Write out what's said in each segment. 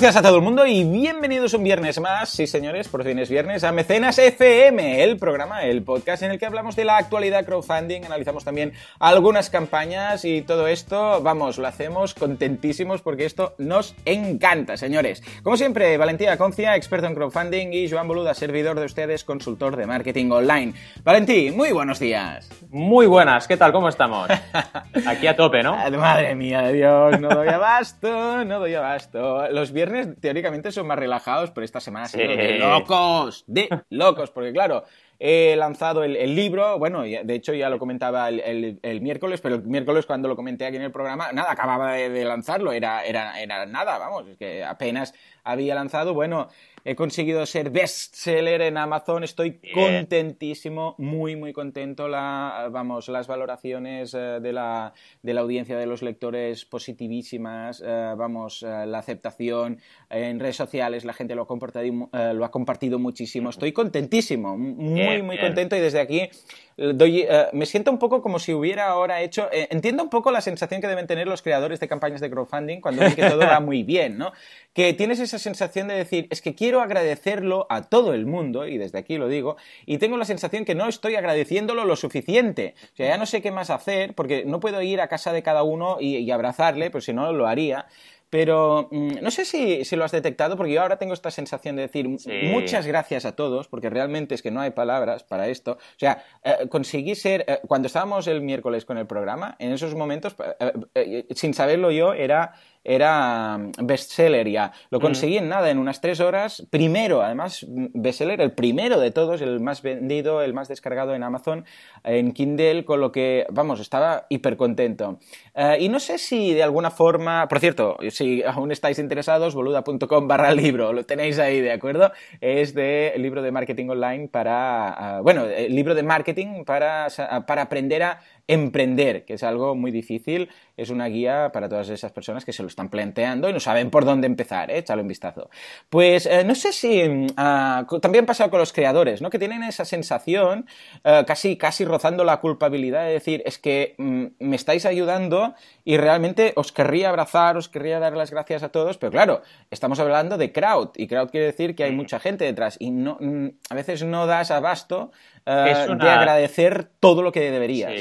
buenos días a todo el mundo y bienvenidos un viernes más, sí señores, por fin es viernes, a Mecenas FM, el programa, el podcast en el que hablamos de la actualidad crowdfunding, analizamos también algunas campañas y todo esto, vamos, lo hacemos contentísimos porque esto nos encanta, señores. Como siempre, Valentía Concia, experto en crowdfunding y Joan Boluda, servidor de ustedes, consultor de marketing online. Valentí, muy buenos días. Muy buenas, ¿qué tal? ¿Cómo estamos? Aquí a tope, ¿no? Madre mía Dios, no doy abasto, no doy abasto. Los viernes teóricamente son más relajados, pero esta semana ha sido de locos, de locos, porque claro, he lanzado el, libro, bueno, de hecho ya lo comentaba el, miércoles, pero el miércoles cuando lo comenté aquí en el programa, nada, acababa de, lanzarlo, era, era, era nada, vamos, es que apenas había lanzado, bueno, he conseguido ser bestseller en Amazon, estoy contentísimo, muy, muy contento. La, vamos, las valoraciones eh, de, la, de la audiencia de los lectores positivísimas, eh, vamos, eh, la aceptación en redes sociales, la gente lo ha compartido, lo ha compartido muchísimo. Estoy contentísimo, muy, muy contento y desde aquí doy, me siento un poco como si hubiera ahora hecho, entiendo un poco la sensación que deben tener los creadores de campañas de crowdfunding cuando ven que todo va muy bien, ¿no? Que tienes esa sensación de decir, es que quiero agradecerlo a todo el mundo, y desde aquí lo digo, y tengo la sensación que no estoy agradeciéndolo lo suficiente. O sea, ya no sé qué más hacer, porque no puedo ir a casa de cada uno y, abrazarle, pues si no lo haría. Pero mm, no sé si, lo has detectado, porque yo ahora tengo esta sensación de decir muchas gracias a todos, porque realmente es que no hay palabras para esto. O sea, eh, conseguí ser, eh, cuando estábamos el miércoles con el programa, en esos momentos, eh, sin saberlo yo, era era mm, bestseller ya. Lo conseguí en nada, en unas tres horas. Primero, además, mm, bestseller, el primero de todos, el más vendido, el más descargado en Amazon, en Kindle, con lo que, vamos, estaba hiper contento. Eh, y no sé si de alguna forma, por cierto, si aún estáis interesados, boluda.com barra libro, lo tenéis ahí, ¿de acuerdo? Es de libro de marketing online para, ah, bueno, el libro de marketing para, para aprender a emprender, que es algo muy difícil, es una guía para todas esas personas que se lo están planteando y no saben por dónde empezar, ¿eh? échalo un vistazo. Pues eh, no sé si mm, ah, también pasa con los creadores, ¿no? Que tienen esa sensación, eh, casi, casi rozando la culpabilidad de decir, es que mm, me estáis ayudando y realmente os querría abrazar, os querría dar las gracias a todos, pero claro, estamos hablando de crowd y crowd quiere decir que hay mucha gente detrás y no, mm, a veces no das abasto de agradecer todo lo que deberías.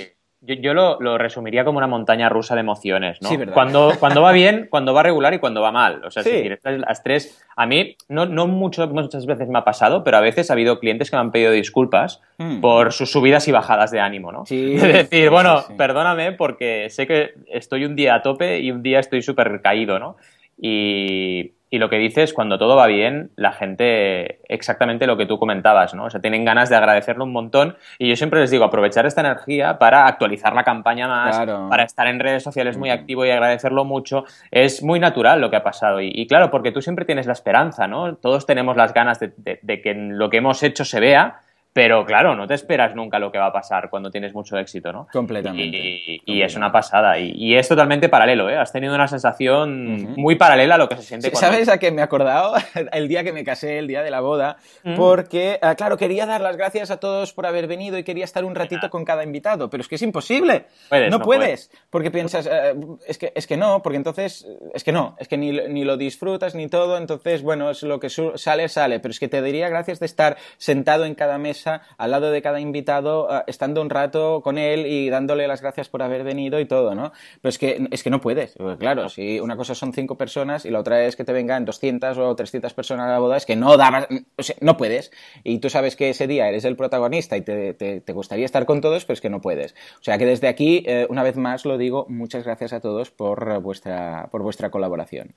Yo, lo, resumiría como una montaña rusa de emociones, ¿no? Cuando, cuando va bien, cuando va regular y cuando va mal. O sea, si quieres, las tres. A mí, no, no mucho, muchas veces me ha pasado, pero a veces ha habido clientes que me han pedido disculpas hmm. por sus subidas y bajadas de ánimo, ¿no? Sí. Es decir, bueno, perdóname porque sé que estoy un día a tope y un día estoy súper caído, ¿no? Y, y lo que dices, cuando todo va bien, la gente, exactamente lo que tú comentabas, ¿no? O sea, tienen ganas de agradecerlo un montón. Y yo siempre les digo, aprovechar esta energía para actualizar la campaña más, para estar en redes sociales muy activo y agradecerlo mucho. Es muy natural lo que ha pasado. Y, claro, porque tú siempre tienes la esperanza, ¿no? Todos tenemos las ganas de, de que lo que hemos hecho se vea pero claro, no te esperas nunca lo que va a pasar cuando tienes mucho éxito, ¿no? Completamente. Y, es una pasada. Y, es totalmente paralelo, ¿eh? Has tenido una sensación muy paralela a lo que se siente cuando... ¿Sabes a qué me he acordado? el día que me casé, el día de la boda, porque, ah, claro, quería dar las gracias a todos por haber venido y quería estar un ratito con cada invitado, pero es que es imposible. no, puedes, porque piensas, eh, es, que, es que no, porque entonces, es que no, es que ni, ni lo disfrutas ni todo, entonces, bueno, es lo que sale, sale, pero es que te diría gracias de estar sentado en cada mesa al lado de cada invitado, ah, estando un rato con él y dándole las gracias por haber venido y todo, ¿no? Pero es que, es que no puedes, claro, si una cosa son cinco personas y la otra es que te vengan 200 o 300 personas a la boda, es que no dabas, o no puedes. Y tú sabes que ese día eres el protagonista y te, gustaría estar con todos, pero es que no puedes. O sea que desde aquí, eh, una vez más lo digo, muchas gracias a todos por vuestra, por vuestra colaboración.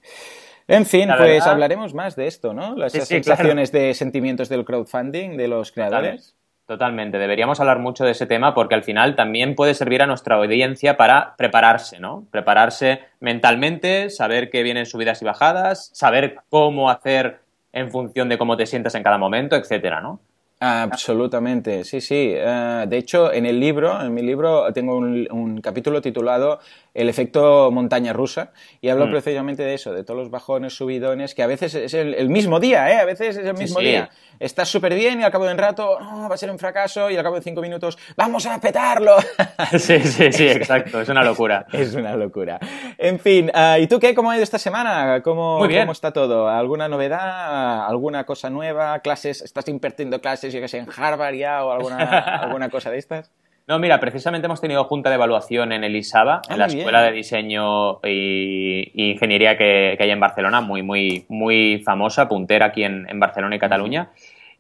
En fin, pues hablaremos más de esto, ¿no? Las sensaciones de sentimientos del crowdfunding de los creadores. Totalmente, deberíamos hablar mucho de ese tema porque al final también puede servir a nuestra audiencia para prepararse, ¿no? Prepararse mentalmente, saber que vienen subidas y bajadas, saber cómo hacer en función de cómo te sientas en cada momento, etcétera, ¿no? Absolutamente, sí, sí. Eh, de hecho, en el libro, en mi libro, tengo un, capítulo titulado el efecto montaña rusa y hablo mm. precisamente de eso, de todos los bajones, subidones, que a veces es el, mismo día, ¿eh? A veces es el mismo día. Estás súper bien y al cabo de un rato, va a ser un fracaso y al cabo de cinco minutos, ¡vamos a petarlo! sí, sí, sí, exacto, es una locura. es una locura. En fin, ah, ¿y tú qué? ¿Cómo ha ido esta semana? ¿Cómo, Muy bien. ¿Cómo está todo? ¿Alguna novedad? ¿Alguna cosa nueva? ¿Clases? ¿Estás impartiendo clases, yo que sé, en Harvard ya o alguna, alguna cosa de estas? No, mira, precisamente hemos tenido junta de evaluación en el ISABA, en la Escuela de Diseño y, Ingeniería que, hay en Barcelona, muy, muy, muy famosa, puntera aquí en, Barcelona y Cataluña.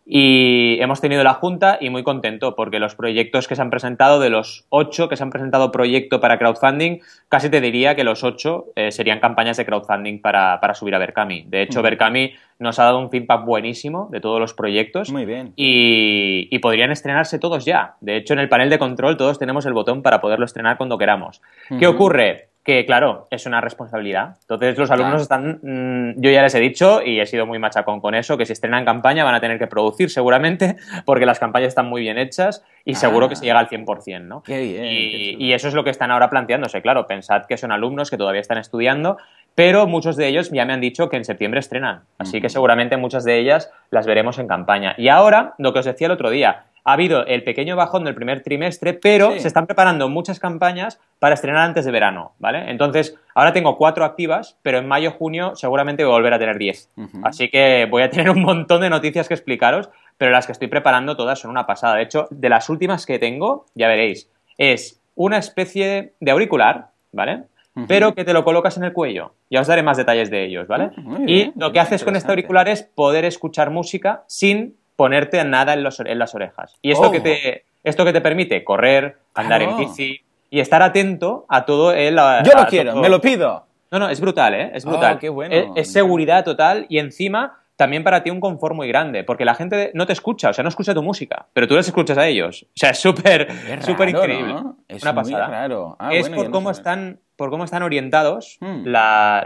Y hemos tenido la junta y muy contento porque los proyectos que se han presentado, de los ocho que se han presentado proyecto para crowdfunding, casi te diría que los ocho eh, serían campañas de crowdfunding para, subir a Berkami. De hecho, Berkami nos ha dado un feedback buenísimo de todos los proyectos. Muy bien. Y, y, podrían estrenarse todos ya. De hecho, en el panel de control todos tenemos el botón para poderlo estrenar cuando queramos. ¿Qué ocurre? Que claro, es una responsabilidad. Entonces los alumnos están, mm, yo ya les he dicho y he sido muy machacón con eso, que si estrenan campaña van a tener que producir seguramente, porque las campañas están muy bien hechas y seguro que se llega al 100%, ¿no? Qué bien, y, y, eso es lo que están ahora planteándose, claro, pensad que son alumnos que todavía están estudiando, pero muchos de ellos ya me han dicho que en septiembre estrenan, así que seguramente muchas de ellas las veremos en campaña. Y ahora, lo que os decía el otro día, ha habido el pequeño bajón del primer trimestre, pero se están preparando muchas campañas para estrenar antes de verano, ¿vale? Entonces, ahora tengo cuatro activas, pero en mayo, junio seguramente voy a volver a tener diez. Así que voy a tener un montón de noticias que explicaros, pero las que estoy preparando todas son una pasada. De hecho, de las últimas que tengo, ya veréis, es una especie de auricular, ¿vale? Pero que te lo colocas en el cuello. Ya os daré más detalles de ellos, ¿vale? Y lo que haces con este auricular es poder escuchar música sin ponerte nada en, las orejas. Y esto, que oh. te, esto que te permite correr, andar en bici y estar atento a todo el... Yo lo quiero, me lo pido. No, no, es brutal, ¿eh? Es brutal. Oh, qué bueno. es, seguridad total y encima también para ti un confort muy grande, porque la gente no te escucha, o sea, no escucha tu música, pero tú les escuchas a ellos. O sea, es súper, súper increíble. Es una pasada. raro. Ah, es por cómo están por cómo están orientados hmm.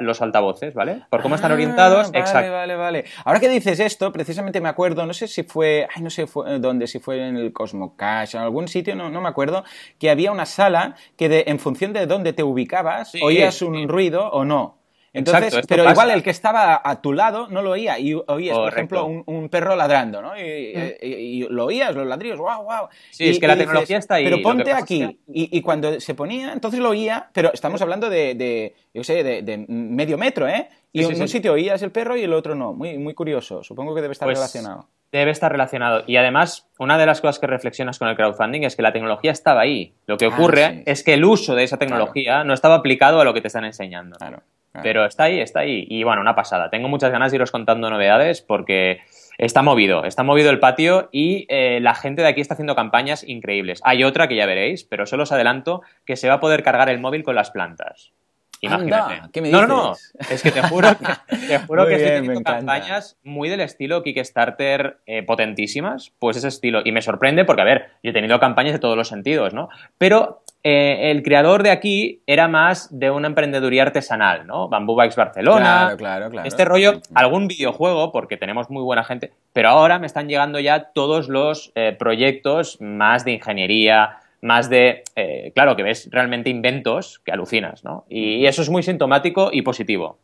los altavoces, ¿vale? Por cómo están ah, orientados, vale, exacto. Vale, vale, Ahora que dices esto, precisamente me acuerdo, no sé si fue, ay, no sé dónde, si fue en el Cosmocash, en algún sitio, no, no me acuerdo, que había una sala que de, en función de dónde te ubicabas, oías un ruido o no. Entonces, pero igual el que estaba a tu lado no lo oía y oías, por ejemplo, un, perro ladrando, ¿no? Y, lo oías, los ladrillos, wow, wow. Sí, es que la tecnología está ahí. Pero ponte aquí. Y, cuando se ponía, entonces lo oía, pero estamos hablando de, yo sé, de, medio metro, ¿eh? Y en un sitio oías el perro y el otro no. Muy, muy curioso. Supongo que debe estar pues relacionado. Debe estar relacionado. Y además, una de las cosas que reflexionas con el crowdfunding es que la tecnología estaba ahí. Lo que ah, ocurre es que el uso de esa tecnología no estaba aplicado a lo que te están enseñando. Claro. Pero está ahí, está ahí. Y bueno, una pasada. Tengo muchas ganas de iros contando novedades porque está movido, está movido el patio y eh, la gente de aquí está haciendo campañas increíbles. Hay otra que ya veréis, pero solo os adelanto que se va a poder cargar el móvil con las plantas. Imagínate. No, no, no. Es que te juro que, te juro que estoy teniendo campañas muy del estilo Kickstarter eh, potentísimas, pues ese estilo. Y me sorprende porque, a ver, yo he tenido campañas de todos los sentidos, ¿no? Pero eh, el creador de aquí era más de una emprendeduría artesanal, ¿no? Bamboo Bikes Barcelona. Claro, claro, claro. Este rollo, algún videojuego, porque tenemos muy buena gente, pero ahora me están llegando ya todos los eh, proyectos más de ingeniería, más de, eh, claro, que ves realmente inventos que alucinas, ¿no? Y eso es muy sintomático y positivo.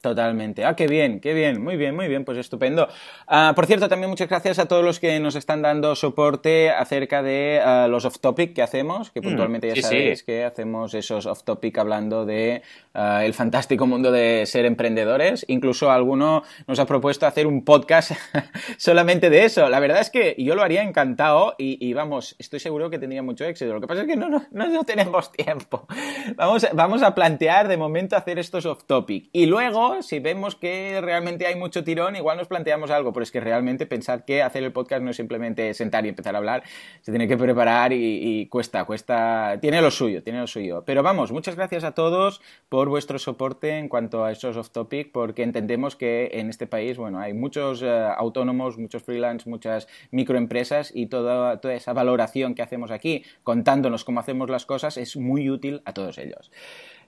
Totalmente. Ah, qué bien, qué bien. Muy bien, muy bien, pues estupendo. Ah, por cierto, también muchas gracias a todos los que nos están dando soporte acerca de ah, los off-topic que hacemos, que mm, puntualmente ya sabéis que hacemos esos off-topic hablando de ah, el fantástico mundo de ser emprendedores. Incluso alguno nos ha propuesto hacer un podcast solamente de eso. La verdad es que yo lo haría encantado y, vamos, estoy seguro que tendría mucho éxito. Lo que pasa es que no, no, no tenemos tiempo. Vamos, vamos a plantear de momento hacer estos off-topic. Y luego si vemos que realmente hay mucho tirón, igual nos planteamos algo, pero es que realmente pensar que hacer el podcast no es simplemente sentar y empezar a hablar, se tiene que preparar y, cuesta, cuesta, tiene lo suyo, tiene lo suyo. Pero vamos, muchas gracias a todos por vuestro soporte en cuanto a esos off topic, porque entendemos que en este país, bueno, hay muchos eh, autónomos, muchos freelance, muchas microempresas y toda, toda esa valoración que hacemos aquí, contándonos cómo hacemos las cosas, es muy útil a todos ellos.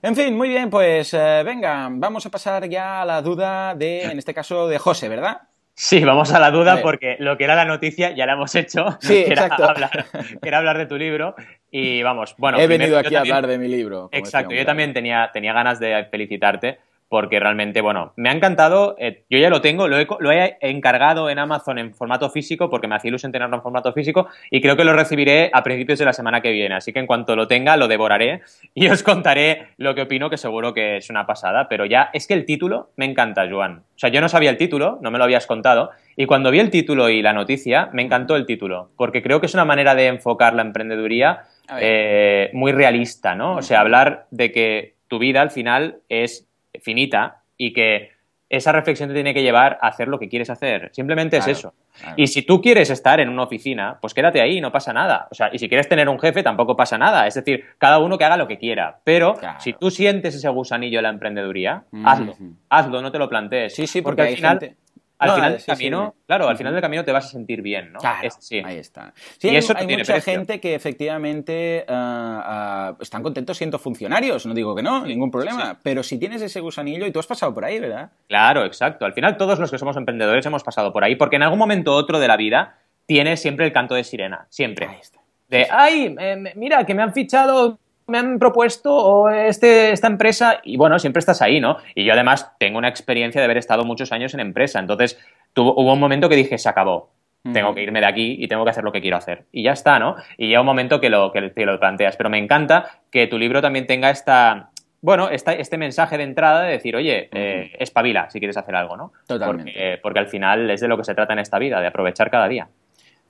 En fin, muy bien, pues eh, venga, vamos a pasar ya a la duda de, en este caso, de José, ¿verdad? Sí, vamos a la duda porque lo que era la noticia ya la hemos hecho, sí, que, exacto. Era hablar, que era hablar de tu libro. Y vamos, bueno. He venido aquí a hablar de mi libro. Exacto, yo también tenía, tenía ganas de felicitarte porque realmente, bueno, me ha encantado, eh, yo ya lo tengo, lo he, encargado en Amazon en formato físico porque me hacía ilusión tenerlo en formato físico y creo que lo recibiré a principios de la semana que viene, así que en cuanto lo tenga lo devoraré y os contaré lo que opino, que seguro que es una pasada, pero ya es que el título me encanta, Joan. O sea, yo no sabía el título, no me lo habías contado, y cuando vi el título y la noticia, me encantó el título, porque creo que es una manera de enfocar la emprendeduría eh, muy realista, ¿no? O sea, hablar de que tu vida al final es finita y que esa reflexión te tiene que llevar a hacer lo que quieres hacer. Simplemente es eso. Y si tú quieres estar en una oficina, pues quédate ahí, no pasa nada. O sea, y si quieres tener un jefe, tampoco pasa nada. Es decir, cada uno que haga lo que quiera. Pero si tú sientes ese gusanillo de la emprendeduría, hazlo. Hazlo, no te lo plantees. Sí, sí, porque, al final al final del camino, claro, al final del camino te vas a sentir bien, ¿no? Claro, ahí está. Sí, y hay, eso hay mucha gente que efectivamente ah, ah, están contentos siendo funcionarios, no digo que no, ningún problema, pero si tienes ese gusanillo y tú has pasado por ahí, ¿verdad? Claro, exacto. Al final todos los que somos emprendedores hemos pasado por ahí, porque en algún momento u otro de la vida tienes siempre el canto de sirena, siempre. Ahí está. De, ay, eh, mira, que me han fichado me han propuesto este, esta empresa y bueno, siempre estás ahí, ¿no? Y yo además tengo una experiencia de haber estado muchos años en empresa, entonces tuvo, hubo un momento que dije, se acabó, tengo que irme de aquí y tengo que hacer lo que quiero hacer. Y ya está, ¿no? Y llega un momento que lo, que lo planteas, pero me encanta que tu libro también tenga esta, bueno, este mensaje de entrada de decir, oye, eh, espabila si quieres hacer algo, ¿no? Totalmente. Porque, porque, al final es de lo que se trata en esta vida, de aprovechar cada día.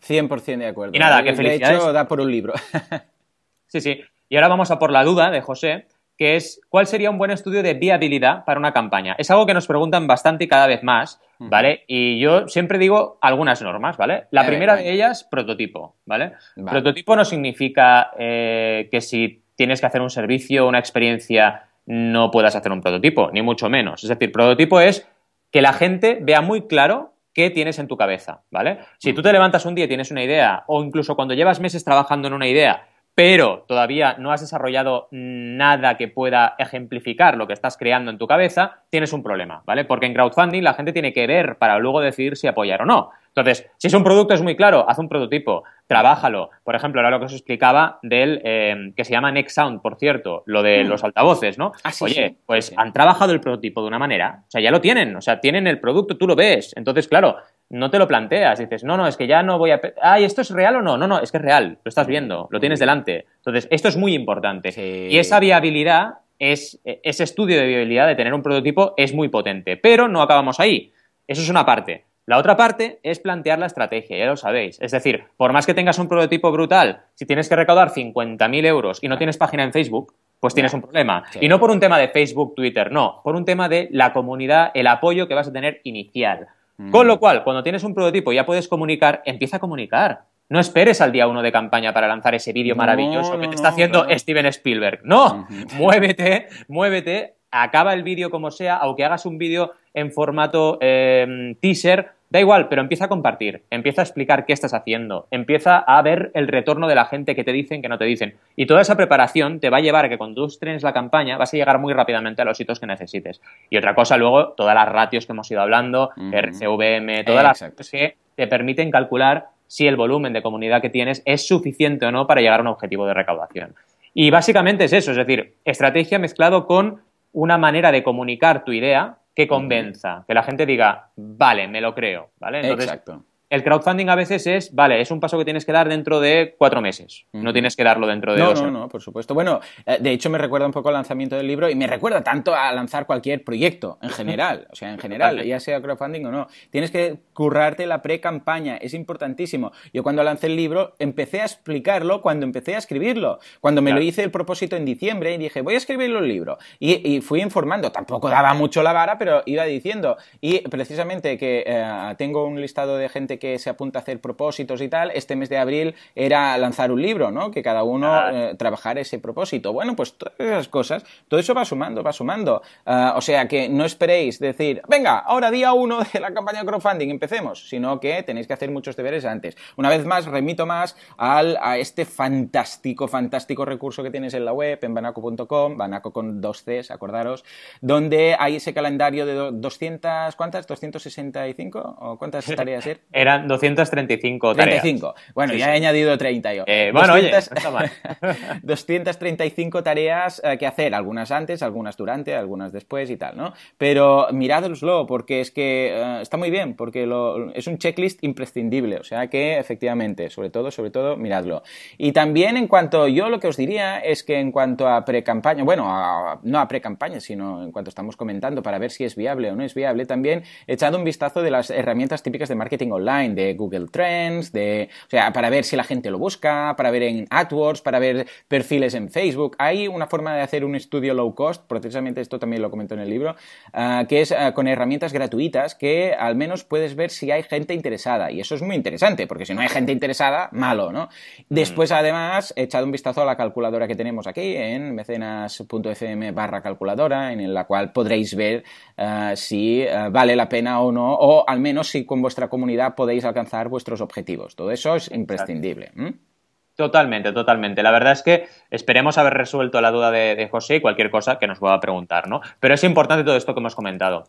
100% de acuerdo. Y nada, que felicidades. De hecho, da por un libro. sí, sí. Y ahora vamos a por la duda de José, que es ¿cuál sería un buen estudio de viabilidad para una campaña? Es algo que nos preguntan bastante y cada vez más, ¿vale? Y yo siempre digo algunas normas, ¿vale? La primera de ellas, prototipo, ¿vale? Prototipo no significa eh, que si tienes que hacer un servicio, una experiencia, no puedas hacer un prototipo, ni mucho menos. Es decir, prototipo es que la gente vea muy claro qué tienes en tu cabeza, ¿vale? Si tú te levantas un día y tienes una idea, o incluso cuando llevas meses trabajando en una idea pero todavía no has desarrollado nada que pueda ejemplificar lo que estás creando en tu cabeza, tienes un problema, ¿vale? Porque en crowdfunding la gente tiene que ver para luego decidir si apoyar o no. Entonces, si es un producto es muy claro, haz un prototipo, trabájalo. Por ejemplo, ahora lo que os explicaba del eh, que se llama Next Sound, por cierto, lo de mm. los altavoces, ¿no? Ah, Oye, pues han trabajado el prototipo de una manera, o sea, ya lo tienen, o sea, tienen el producto, tú lo ves. Entonces, claro, no te lo planteas, dices, no, no, es que ya no voy a... Ay, ¿esto es real o no? No, no, es que es real, lo estás viendo, lo tienes delante. Entonces, esto es muy importante. Y esa viabilidad, es, ese estudio de viabilidad de tener un prototipo es muy potente, pero no acabamos ahí. Eso es una parte. La otra parte es plantear la estrategia, ya lo sabéis. Es decir, por más que tengas un prototipo brutal, si tienes que recaudar 50.000 euros y no tienes página en Facebook, pues tienes un problema. Y no por un tema de Facebook, Twitter, no, por un tema de la comunidad, el apoyo que vas a tener inicial. Mm. Con lo cual, cuando tienes un prototipo y ya puedes comunicar, empieza a comunicar. No esperes al día uno de campaña para lanzar ese vídeo maravilloso que te está haciendo Steven Spielberg. No, muévete, muévete, acaba el vídeo como sea, aunque hagas un vídeo en formato em, teaser, da igual, pero empieza a compartir, empieza a explicar qué estás haciendo, empieza a ver el retorno de la gente que te dicen, que no te dicen. Y toda esa preparación te va a llevar a que cuando tú estrenes la campaña vas a llegar muy rápidamente a los hitos que necesites. Y otra cosa, luego, todas las ratios que hemos ido hablando, RCVM, todas las cosas que te permiten calcular si el volumen de comunidad que tienes es suficiente o no para llegar a un objetivo de recaudación. Y básicamente es eso, es decir, estrategia mezclado con una manera de comunicar tu idea que convenza, que la gente diga, vale, me lo creo, ¿vale? Exacto el crowdfunding a veces es, vale, es un paso que tienes que dar dentro de cuatro meses. No tienes que darlo dentro de no, dos. No, no, por supuesto. Bueno, eh, de hecho me recuerda un poco al lanzamiento del libro y me recuerda tanto a lanzar cualquier proyecto en general. O sea, en general, ya sea crowdfunding o no. Tienes que currarte la pre-campaña. Es importantísimo. Yo cuando lancé el libro empecé a explicarlo cuando empecé a escribirlo. Cuando me lo hice el propósito en diciembre y dije, voy a escribirlo el libro. Y, fui informando. Tampoco daba mucho la vara, pero iba diciendo. Y precisamente que eh, tengo un listado de gente que se apunta a hacer propósitos y tal, este mes de abril era lanzar un libro, ¿no? Que cada uno eh, trabajara ese propósito. Bueno, pues todas esas cosas, todo eso va sumando, va sumando. Ah, o sea que no esperéis decir, venga, ahora día uno de la campaña de crowdfunding, empecemos, sino que tenéis que hacer muchos deberes antes. Una vez más, remito más al, a este fantástico, fantástico recurso que tienes en la web, en banaco.com, banaco con dos Cs, acordaros, donde hay ese calendario de 200, ¿cuántas? ¿265? ¿O cuántas tareas Era Eran 235 tareas. 35. Bueno, ya he añadido 30 yo. Eh, bueno, 200, oye, mal. 235 tareas eh, que hacer, algunas antes, algunas durante, algunas después y tal, ¿no? Pero miradoslo, porque es que eh, está muy bien, porque lo, es un checklist imprescindible, o sea que efectivamente, sobre todo, sobre todo, miradlo. Y también en cuanto, yo lo que os diría es que en cuanto a pre-campaña, bueno, no a pre-campaña, sino en cuanto estamos comentando para ver si es viable o no es viable, también echad un vistazo de las herramientas típicas de marketing online, de Google Trends, de, o sea, para ver si la gente lo busca, para ver en AdWords, para ver perfiles en Facebook. Hay una forma de hacer un estudio low cost, precisamente esto también lo comento en el libro, ah, que es ah, con herramientas gratuitas que al menos puedes ver si hay gente interesada. Y eso es muy interesante, porque si no hay gente interesada, malo, ¿no? Después, además, echad un vistazo a la calculadora que tenemos aquí en mecenas.fm barra calculadora, en la cual podréis ver ah, si vale la pena o no, o al menos si con vuestra comunidad podéis alcanzar vuestros objetivos. Todo eso es imprescindible. Totalmente, totalmente. La verdad es que esperemos haber resuelto la duda de, José y cualquier cosa que nos pueda preguntar, ¿no? Pero es importante todo esto que hemos comentado.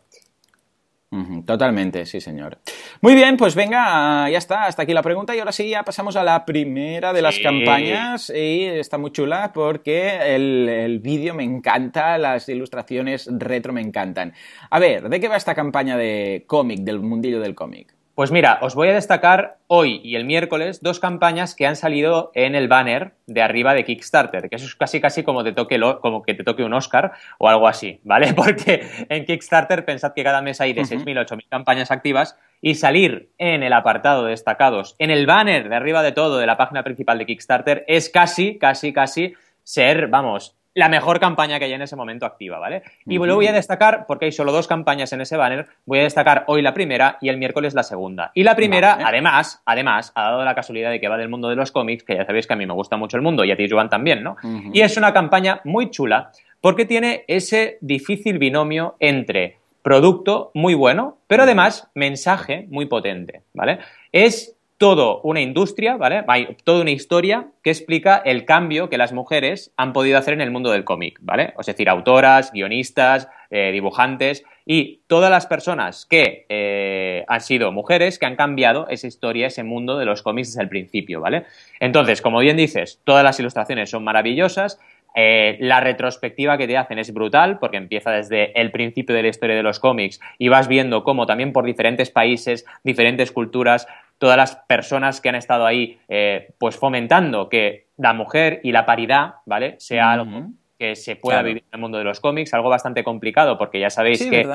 Totalmente, sí, señor. Muy bien, pues venga, ya está, hasta aquí la pregunta y ahora sí, ya pasamos a la primera de las campañas y está muy chula porque el, el vídeo me encanta, las ilustraciones retro me encantan. A ver, ¿de qué va esta campaña de cómic, del mundillo del cómic? Pues mira, os voy a destacar hoy y el miércoles dos campañas que han salido en el banner de arriba de Kickstarter, que eso es casi casi como, te toque como que te toque un Oscar o algo así, ¿vale? Porque en Kickstarter pensad que cada mes hay de 6.000 a 8.000 campañas activas y salir en el apartado de destacados, en el banner de arriba de todo de la página principal de Kickstarter, es casi, casi, casi ser, vamos, la mejor campaña que hay en ese momento activa, ¿vale? Y luego voy a destacar, porque hay solo dos campañas en ese banner, voy a destacar hoy la primera y el miércoles la segunda. Y la primera, además, además, ha dado la casualidad de que va del mundo de los cómics, que ya sabéis que a mí me gusta mucho el mundo y a ti, Joan, también, ¿no? Y es una campaña muy chula porque tiene ese difícil binomio entre producto muy bueno, pero además mensaje muy potente, ¿vale? Es todo una industria, ¿vale? Hay toda una historia que explica el cambio que las mujeres han podido hacer en el mundo del cómic, ¿vale? Es decir, autoras, guionistas, eh, dibujantes y todas las personas que eh, han sido mujeres que han cambiado esa historia, ese mundo de los cómics desde el principio, ¿vale? Entonces, como bien dices, todas las ilustraciones son maravillosas, eh, la retrospectiva que te hacen es brutal porque empieza desde el principio de la historia de los cómics y vas viendo cómo también por diferentes países, diferentes culturas, todas las personas que han estado ahí eh, pues fomentando que la mujer y la paridad, ¿vale? Sea algo que se pueda vivir en el mundo de los cómics, algo bastante complicado porque ya sabéis que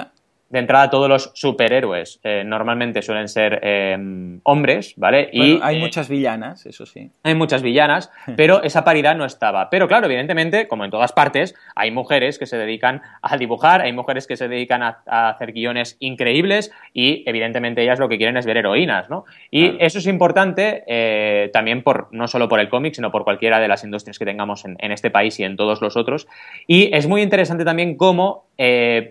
de entrada todos los superhéroes eh, normalmente suelen ser em, hombres, ¿vale? y hay eh, muchas villanas, eso sí. Hay muchas villanas, pero esa paridad no estaba. Pero claro, evidentemente, como en todas partes, hay mujeres que se dedican a dibujar, hay mujeres que se dedican a, hacer guiones increíbles y evidentemente ellas lo que quieren es ver heroínas, ¿no? Y eso es importante eh, también por no solo por el cómic, sino por cualquiera de las industrias que tengamos en, en, este país y en todos los otros. Y es muy interesante también cómo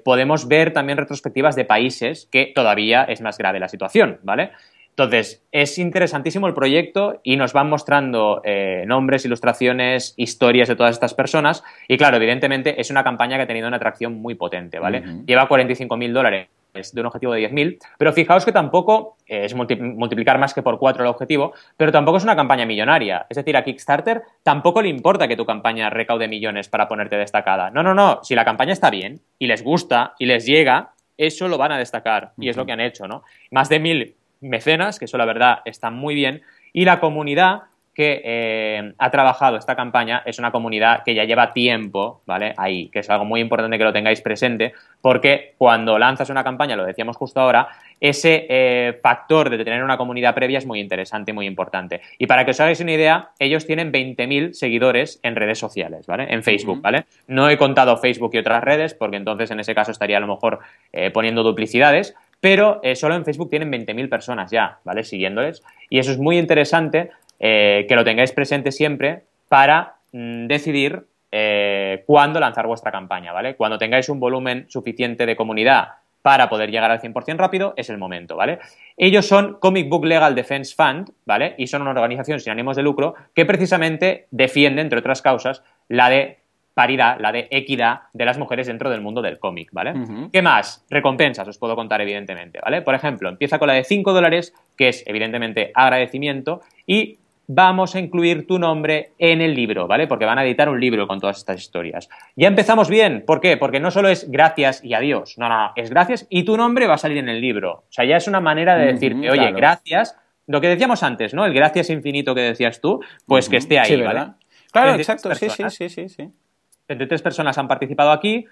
podemos ver también retrospectivamente de países que todavía es más grave la situación, ¿vale? Entonces, es interesantísimo el proyecto y nos van mostrando eh, nombres, ilustraciones, historias de todas estas personas. Y claro, evidentemente es una campaña que ha tenido una atracción muy potente, ¿vale? Lleva 45.000 dólares de un objetivo de 10.000, pero fijaos que tampoco es multiplicar más que por cuatro el objetivo, pero tampoco es una campaña millonaria. Es decir, a Kickstarter tampoco le importa que tu campaña recaude millones para ponerte destacada. No, no, no. Si la campaña está bien y les gusta y les llega, eso lo van a destacar y es lo que han hecho, ¿no? Más de mil mecenas, que eso la verdad está muy bien, y la comunidad que eh, ha trabajado esta campaña es una comunidad que ya lleva tiempo, ¿vale? Ahí, que es algo muy importante que lo tengáis presente, porque cuando lanzas una campaña, lo decíamos justo ahora, ese eh, factor de tener una comunidad previa es muy interesante, muy importante. Y para que os hagáis una idea, ellos tienen 20.000 seguidores en redes sociales, ¿vale? En Facebook, ¿vale? No he contado Facebook y otras redes, porque entonces en ese caso estaría a lo mejor eh, poniendo duplicidades, pero solo en Facebook tienen 20.000 personas ya, ¿vale? Siguiéndoles. Y eso es muy interesante eh, que lo tengáis presente siempre para mm, decidir eh, cuándo lanzar vuestra campaña, ¿vale? Cuando tengáis un volumen suficiente de comunidad para poder llegar al 100% rápido, es el momento, ¿vale? Ellos son Comic Book Legal Defense Fund, ¿vale? Y son una organización sin ánimos de lucro que precisamente defiende, entre otras causas, la de paridad, la de equidad de las mujeres dentro del mundo del cómic, ¿vale? ¿Qué más? Recompensas, os puedo contar evidentemente, ¿vale? Por ejemplo, empieza con la de 5 dólares, que es evidentemente agradecimiento, y vamos a incluir tu nombre en el libro, ¿vale? Porque van a editar un libro con todas estas historias. Ya empezamos bien, ¿por qué? Porque no solo es gracias y adiós, no, no, es gracias y tu nombre va a salir en el libro. O sea, ya es una manera de decirte, oye, gracias, lo que decíamos antes, ¿no? El gracias infinito que decías tú, pues que esté ahí, ¿vale? Claro, exacto, sí, sí, sí, sí, sí. 33 personas han participado aquí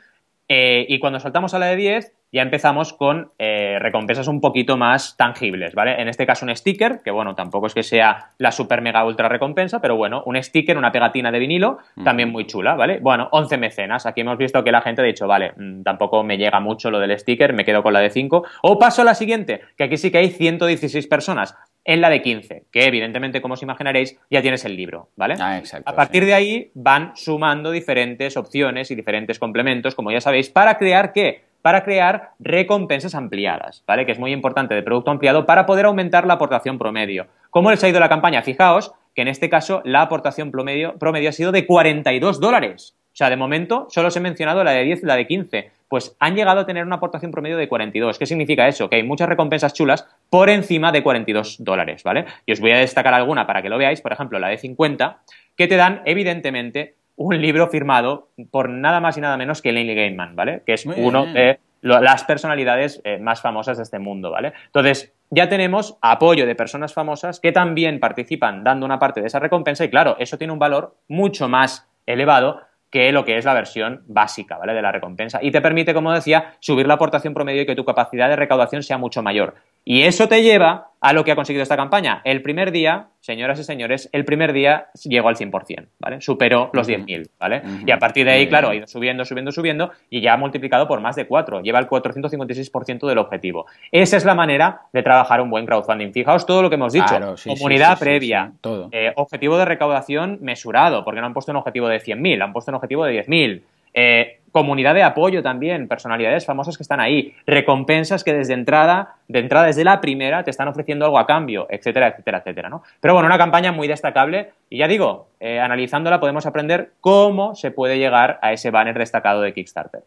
eh, y cuando saltamos a la de 10 ya empezamos con eh, recompensas un poquito más tangibles, ¿vale? En este caso un sticker, que bueno, tampoco es que sea la super mega ultra recompensa, pero bueno, un sticker, una pegatina de vinilo, también muy chula, ¿vale? Bueno, 11 mecenas, aquí hemos visto que la gente ha dicho, vale, mm, tampoco me llega mucho lo del sticker, me quedo con la de 5, o paso a la siguiente, que aquí sí que hay 116 personas, en la de 15, que evidentemente, como os imaginaréis, ya tienes el libro, ¿vale? Ah, exacto. A partir de ahí van sumando diferentes opciones y diferentes complementos, como ya sabéis, para crear qué? Para crear recompensas ampliadas, ¿vale? Que es muy importante de producto ampliado para poder aumentar la aportación promedio. ¿Cómo les ha ido la campaña? Fijaos que en este caso la aportación promedio, promedio ha sido de 42 dólares. O sea, de momento solo os he mencionado la de 10 y la de 15 pues han llegado a tener una aportación promedio de 42. ¿Qué significa eso? Que hay muchas recompensas chulas por encima de 42 dólares, ¿vale? Y os voy a destacar alguna para que lo veáis, por ejemplo, la de 50, que te dan, evidentemente, un libro firmado por nada más y nada menos que Laney Gaiman, ¿vale? Que es uno de las personalidades eh, más famosas de este mundo, ¿vale? Entonces, ya tenemos apoyo de personas famosas que también participan dando una parte de esa recompensa y claro, eso tiene un valor mucho más elevado que lo que es la versión básica, ¿vale? De la recompensa. Y te permite, como decía, subir la aportación promedio y que tu capacidad de recaudación sea mucho mayor. Y eso te lleva a lo que ha conseguido esta campaña. El primer día, señoras y señores, el primer día llegó al 100%, ¿vale? Superó los 10.000, ¿vale? Y a partir de ahí, claro, ha ido subiendo, subiendo, subiendo y ya ha multiplicado por más de 4. Lleva el 456% del objetivo. Esa es la manera de trabajar un buen crowdfunding. Fijaos todo lo que hemos dicho. Comunidad previa, todo. Eh, objetivo de recaudación mesurado, porque no han puesto un objetivo de 100.000, han puesto un objetivo de 10.000. Eh, comunidad de apoyo también, personalidades famosas que están ahí, recompensas que desde entrada, de entrada desde la primera, te están ofreciendo algo a cambio, etcétera, etcétera, etcétera. Pero bueno, una campaña muy destacable y ya digo, eh, analizándola podemos aprender cómo se puede llegar a ese banner destacado de Kickstarter.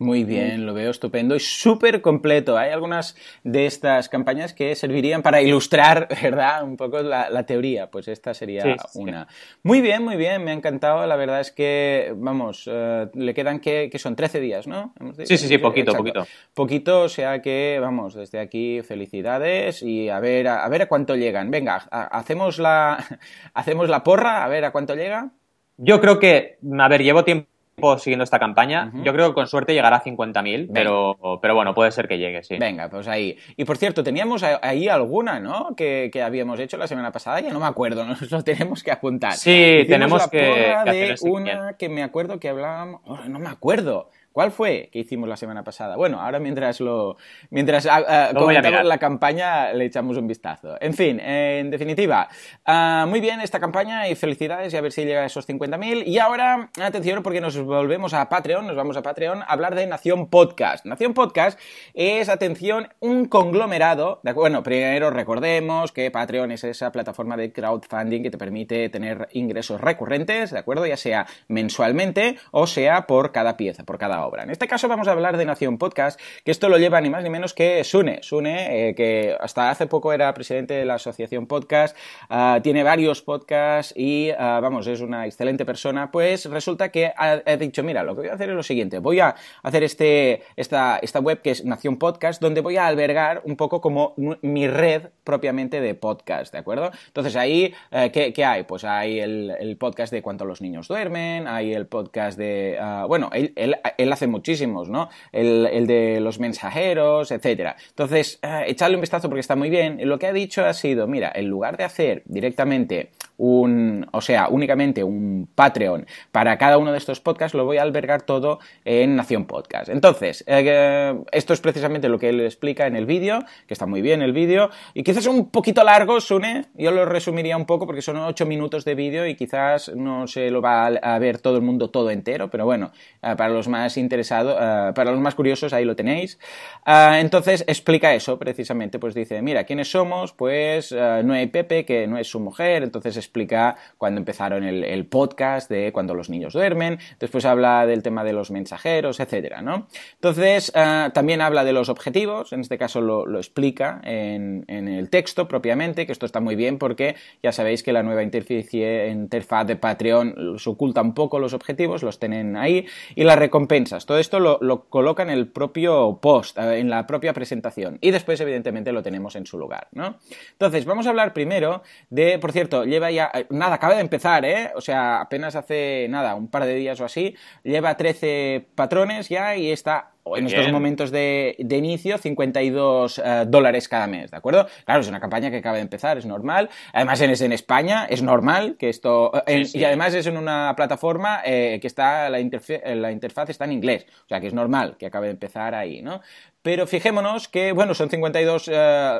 Muy bien, lo veo estupendo y súper completo. Hay algunas de estas campañas que servirían para ilustrar, ¿verdad? Un poco la, teoría. Pues esta sería una. Muy bien, muy bien, me ha encantado. La verdad es que, vamos, eh, le quedan que, son 13 días, ¿no? Sí, sí, sí, poquito, poquito. Poquito, o sea que, vamos, desde aquí felicidades y a ver a, ver a cuánto llegan. Venga, hacemos la, hacemos la porra, a ver a cuánto llega. Yo creo que, a ver, llevo tiempo siguiendo esta campaña. Yo creo que con suerte llegará a 50.000, pero, pero bueno, puede ser que llegue, sí. Venga, pues ahí. Y por cierto, teníamos ahí alguna, ¿no? Que, habíamos hecho la semana pasada, ya no me acuerdo, nos lo tenemos que apuntar. Sí, tenemos que, de una que me acuerdo que hablábamos, oh, no me acuerdo. ¿Cuál fue que hicimos la semana pasada? Bueno, ahora mientras lo mientras ah, comentamos la campaña le echamos un vistazo. En fin, en definitiva, ah, muy bien esta campaña y felicidades y a ver si llega a esos 50.000. Y ahora, atención porque nos volvemos a Patreon, nos vamos a Patreon a hablar de Nación Podcast. Nación Podcast es, atención, un conglomerado. De, bueno, primero recordemos que Patreon es esa plataforma de crowdfunding que te permite tener ingresos recurrentes, ¿de acuerdo? Ya sea mensualmente o sea por cada pieza, por cada obra. En este caso vamos a hablar de Nación Podcast, que esto lo lleva ni más ni menos que Sune. Sune, eh, que hasta hace poco era presidente de la Asociación Podcast, ah, tiene varios podcasts y, ah, vamos, es una excelente persona, pues resulta que ha, dicho, mira, lo que voy a hacer es lo siguiente, voy a hacer este, esta, esta web que es Nación Podcast, donde voy a albergar un poco como mi red propiamente de podcast, ¿de acuerdo? Entonces ahí, eh, ¿qué, hay? Pues hay el, podcast de cuánto los niños duermen, hay el podcast de, ah, bueno, él, él, hace muchísimos, ¿no? El, de los mensajeros, etcétera. Entonces, eh, echarle un vistazo porque está muy bien. Lo que ha dicho ha sido, mira, en lugar de hacer directamente un, o sea, únicamente un Patreon para cada uno de estos podcasts, lo voy a albergar todo en Nación Podcast. Entonces, eh, esto es precisamente lo que él explica en el vídeo, que está muy bien el vídeo, y quizás un poquito largo, Sune, yo lo resumiría un poco porque son ocho minutos de vídeo y quizás no se lo va a ver todo el mundo todo entero, pero bueno, eh, para los más interesados, eh, para los más curiosos, ahí lo tenéis. entonces, explica eso precisamente, pues dice, mira, ¿quiénes somos? Pues no hay Pepe, que no es su mujer, entonces explica cuando empezaron el, podcast de cuando los niños duermen, después habla del tema de los mensajeros, etcétera, ¿no? Entonces, ah, también habla de los objetivos, en este caso lo, explica en, el texto propiamente, que esto está muy bien porque ya sabéis que la nueva interfaz de Patreon se oculta un poco los objetivos, los tienen ahí, y las recompensas. Todo esto lo, lo coloca en el propio post, eh, en la propia presentación, y después, evidentemente, lo tenemos en su lugar, ¿no? Entonces, vamos a hablar primero de, por cierto, lleva ya, eh, nada, acaba de empezar, ¿eh? O sea, apenas hace, nada, un par de días o así, lleva 13 patrones ya y está en estos momentos de, inicio 52 uh, dólares cada mes, ¿de acuerdo? Claro, es una campaña que acaba de empezar, es normal. Además, es en España, es normal que esto... Eh, y además es en una plataforma eh, que está, la, la interfaz está en inglés, o sea que es normal que acabe de empezar ahí, ¿no? Pero fijémonos que, bueno, son 52 uh,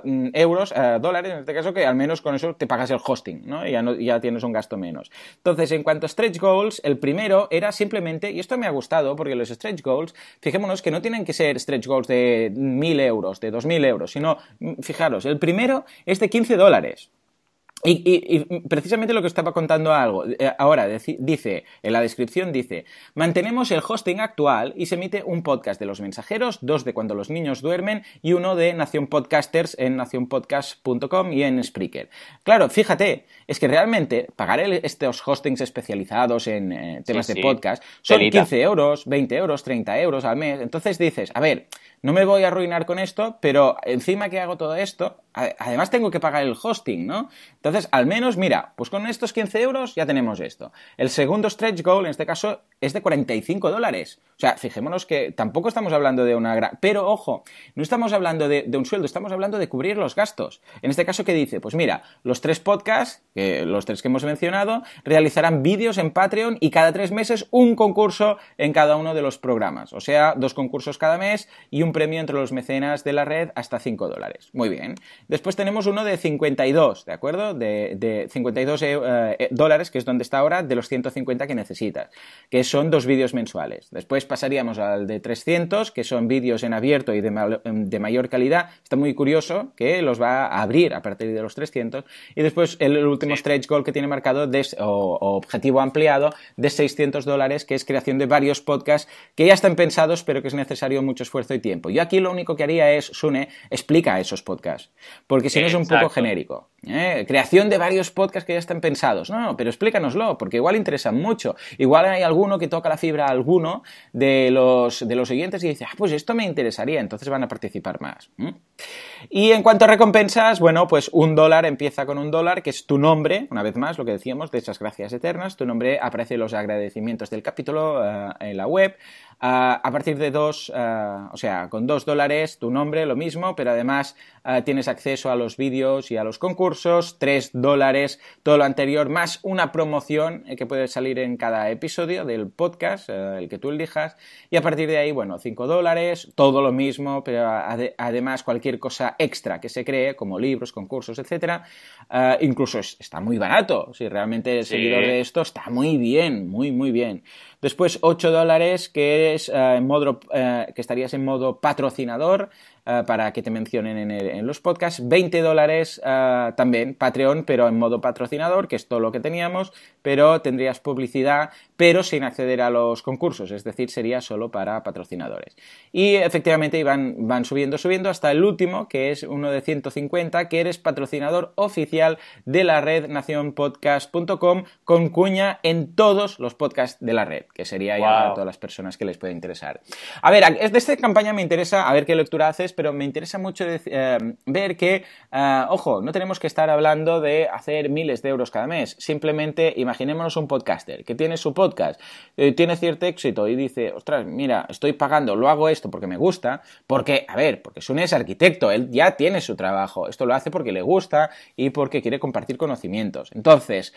mm, euros, uh, dólares en este caso, que al menos con eso te pagas el hosting, ¿no? Y ya, no, ya tienes un gasto menos. Entonces, en cuanto a stretch goals, el primero era simplemente, y esto me ha gustado, porque los stretch goals, fijémonos que no tienen que ser stretch goals de 1.000 euros, de 2.000 euros, sino, mm, fijaros, el primero es de 15 dólares. Y, precisamente lo que estaba contando algo, eh, ahora dice, en la descripción dice, mantenemos el hosting actual y se emite un podcast de los mensajeros, dos de cuando los niños duermen y uno de Nación Podcasters en nacionpodcast.com y en Spreaker. Claro, fíjate, es que realmente pagar estos hostings especializados en eh, temas de podcast son 15 euros, 20 euros, 30 euros al mes. Entonces dices, a ver, no me voy a arruinar con esto, pero encima que hago todo esto, además tengo que pagar el hosting, ¿no? Entonces, al menos, mira, pues con estos 15 euros ya tenemos esto. El segundo stretch goal, en este caso, es de 45 dólares. O sea, fijémonos que tampoco estamos hablando de una gran... Pero, ojo, no estamos hablando de, un sueldo, estamos hablando de cubrir los gastos. En este caso, ¿qué dice? Pues mira, los tres podcasts, los tres que hemos mencionado, realizarán vídeos en Patreon y cada tres meses un concurso en cada uno de los programas. O sea, dos concursos cada mes y un premio entre los mecenas de la red hasta 5 dólares. Muy bien. Después tenemos uno de 52, ¿de acuerdo? De, 52 eh, eh, dólares, que es donde está ahora, de los 150 que necesitas, que son dos vídeos mensuales. Después pasaríamos al de 300, que son vídeos en abierto y de, mayor calidad. Está muy curioso que los va a abrir a partir de los 300. Y después el, último stretch goal que tiene marcado o, objetivo ampliado de 600 dólares, que es creación de varios podcasts que ya están pensados, pero que es necesario mucho esfuerzo y tiempo. Yo aquí lo único que haría es, Sune, explica esos podcasts, porque si no es un poco genérico. ¿eh? Creación de varios podcasts que ya están pensados. No, no, pero explícanoslo, porque igual interesan mucho. Igual hay alguno que toca la fibra a alguno de los, de los siguientes y dice, ah, pues esto me interesaría, entonces van a participar más. Y en cuanto a recompensas, bueno, pues un dólar empieza con un dólar, que es tu nombre, una vez más, lo que decíamos, de esas gracias eternas. Tu nombre aparece en los agradecimientos del capítulo eh, en la web. A partir de dos, eh, o sea, con dos dólares, tu nombre, lo mismo, pero además eh, tienes acceso a los vídeos y a los concursos. Tres dólares, todo lo anterior, más una promoción que puede salir en cada episodio del podcast, el que tú elijas. Y a partir de ahí, bueno, cinco dólares, todo lo mismo, pero además cualquier cosa extra que se cree, como libros, concursos, etcétera, eh, incluso está muy barato. Si realmente el seguidor de esto está muy bien, muy, muy bien. Después 8 dólares que es eh, en modo, eh, que estarías en modo patrocinador. Eh, para que te mencionen en, los podcasts. 20 dólares eh, también Patreon, pero en modo patrocinador, que es todo lo que teníamos, pero tendrías publicidad, pero sin acceder a los concursos, es decir, sería solo para patrocinadores. Y efectivamente van, van subiendo, subiendo hasta el último, que es uno de 150, que eres patrocinador oficial de la red nacionpodcast.com con cuña en todos los podcasts de la red, que sería ya para todas las personas que les puede interesar. A ver, de esta campaña me interesa, a ver qué lectura haces, pero me interesa mucho eh, ver que, eh, ojo, no tenemos que estar hablando de hacer miles de euros cada mes. Simplemente imaginémonos un podcaster que tiene su podcast, eh, tiene cierto éxito y dice, ostras, mira, estoy pagando, lo hago esto porque me gusta, porque, a ver, porque Sune es arquitecto, él ya tiene su trabajo, esto lo hace porque le gusta y porque quiere compartir conocimientos. Entonces,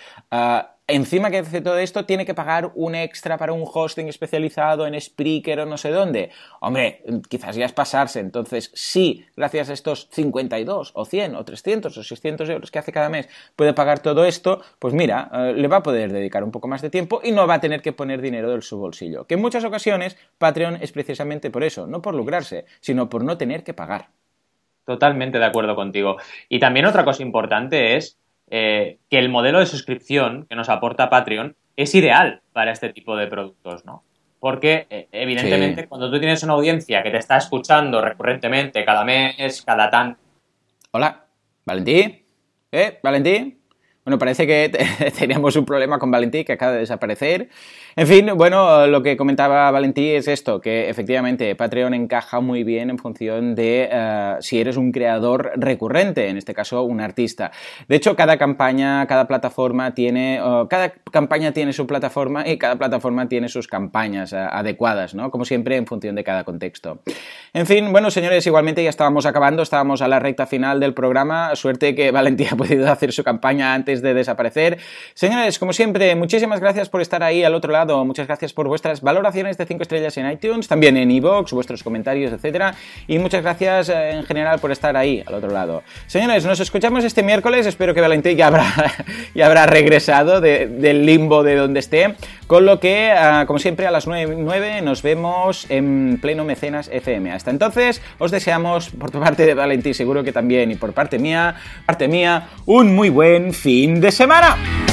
encima que hace todo esto, tiene que pagar un extra para un hosting especializado en Spreaker o no sé dónde. Hombre, quizás ya es pasarse. Entonces, si gracias a estos 52 o 100 o 300 o 600 euros que hace cada mes puede pagar todo esto, pues mira, eh, le va a poder dedicar un poco más de tiempo y no va a tener que poner dinero de su bolsillo. Que en muchas ocasiones Patreon es precisamente por eso, no por lucrarse, sino por no tener que pagar. Totalmente de acuerdo contigo. Y también otra cosa importante es eh, que el modelo de suscripción que nos aporta Patreon es ideal para este tipo de productos, ¿no? Porque, eh, evidentemente, cuando tú tienes una audiencia que te está escuchando recurrentemente, cada mes, cada tan... Hola, Valentí. ¿Eh, Valentí? Bueno, parece que teníamos un problema con Valentí que acaba de desaparecer. En fin, bueno, lo que comentaba Valentí es esto, que efectivamente Patreon encaja muy bien en función de eh, si eres un creador recurrente, en este caso un artista. De hecho, cada campaña, cada plataforma tiene, cada campaña tiene su plataforma y cada plataforma tiene sus campañas eh, adecuadas, ¿no? Como siempre, en función de cada contexto. En fin, bueno, señores, igualmente ya estábamos acabando, estábamos a la recta final del programa. Suerte que Valentí ha podido hacer su campaña antes de desaparecer. Señores, como siempre, muchísimas gracias por estar ahí al otro lado Muchas gracias por vuestras valoraciones de 5 estrellas en iTunes, también en iVoox, vuestros comentarios, etcétera. Y muchas gracias eh, en general por estar ahí, al otro lado. Señores, nos escuchamos este miércoles. Espero que Valentín ya habrá, ya habrá regresado del limbo de donde esté. Con lo que, ah, como siempre, a las 9, nos vemos en pleno Mecenas FM. Hasta entonces, os deseamos, por parte de Valentín, seguro que también, y por parte mía, parte mía, un muy buen fin de semana.